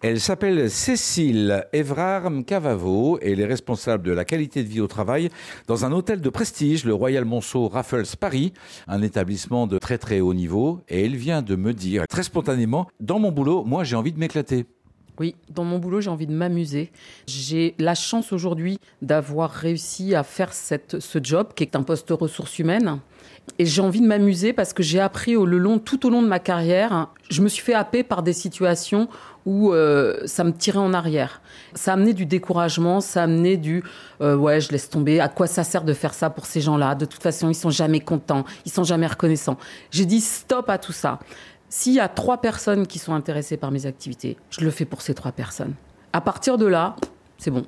Elle s'appelle Cécile Evrard Cavavo et elle est responsable de la qualité de vie au travail dans un hôtel de prestige, le Royal Monceau Raffles Paris, un établissement de très très haut niveau. Et elle vient de me dire très spontanément, dans mon boulot, moi j'ai envie de m'éclater. Oui, dans mon boulot, j'ai envie de m'amuser. J'ai la chance aujourd'hui d'avoir réussi à faire cette, ce job qui est un poste ressources humaines. Et j'ai envie de m'amuser parce que j'ai appris au, le long, tout au long de ma carrière. Je me suis fait happer par des situations où euh, ça me tirait en arrière. Ça a amené du découragement, ça a amené du euh, ouais, je laisse tomber. À quoi ça sert de faire ça pour ces gens-là? De toute façon, ils sont jamais contents, ils sont jamais reconnaissants. J'ai dit stop à tout ça. S'il y a trois personnes qui sont intéressées par mes activités, je le fais pour ces trois personnes. À partir de là, c'est bon.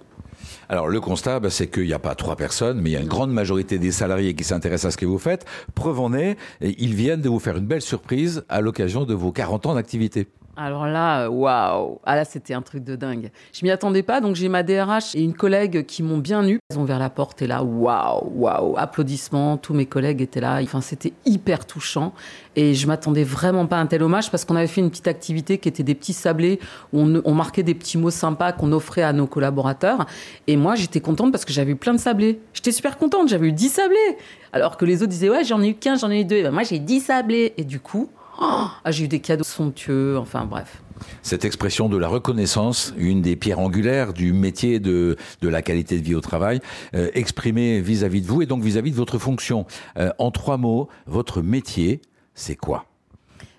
Alors le constat, bah, c'est qu'il n'y a pas trois personnes, mais il y a une grande majorité des salariés qui s'intéressent à ce que vous faites. Preuve en est, ils viennent de vous faire une belle surprise à l'occasion de vos 40 ans d'activité. Alors là, waouh Ah là, c'était un truc de dingue. Je m'y attendais pas, donc j'ai ma DRH et une collègue qui m'ont bien eu. Ils ont ouvert la porte et là, waouh, waouh, applaudissements. Tous mes collègues étaient là. Enfin, c'était hyper touchant. Et je m'attendais vraiment pas à un tel hommage parce qu'on avait fait une petite activité qui était des petits sablés où on, marquait des petits mots sympas qu'on offrait à nos collaborateurs. Et moi, j'étais contente parce que j'avais eu plein de sablés. J'étais super contente, j'avais eu 10 sablés. Alors que les autres disaient, ouais, j'en ai eu 15, j'en ai eu 2. Ben, moi, j'ai 10 sablés. Et du coup, oh, ah, j'ai eu des cadeaux somptueux. Enfin, bref. Cette expression de la reconnaissance, une des pierres angulaires du métier de, de la qualité de vie au travail, euh, exprimée vis-à-vis de vous et donc vis-à-vis de votre fonction. Euh, en trois mots, votre métier, c'est quoi?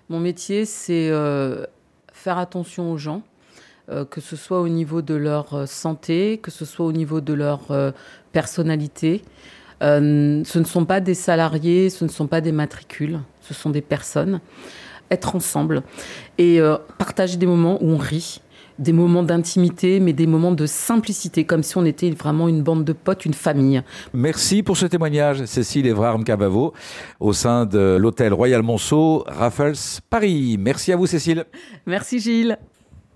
Mon métier, c'est euh, faire attention aux gens, que ce soit au niveau de leur santé, que ce soit au niveau de leur personnalité. Ce ne sont pas des salariés, ce ne sont pas des matricules, ce sont des personnes. Être ensemble et partager des moments où on rit, des moments d'intimité, mais des moments de simplicité, comme si on était vraiment une bande de potes, une famille. Merci pour ce témoignage, Cécile Evrard Cavavo, au sein de l'hôtel Royal Monceau, Raffles, Paris. Merci à vous, Cécile. Merci, Gilles.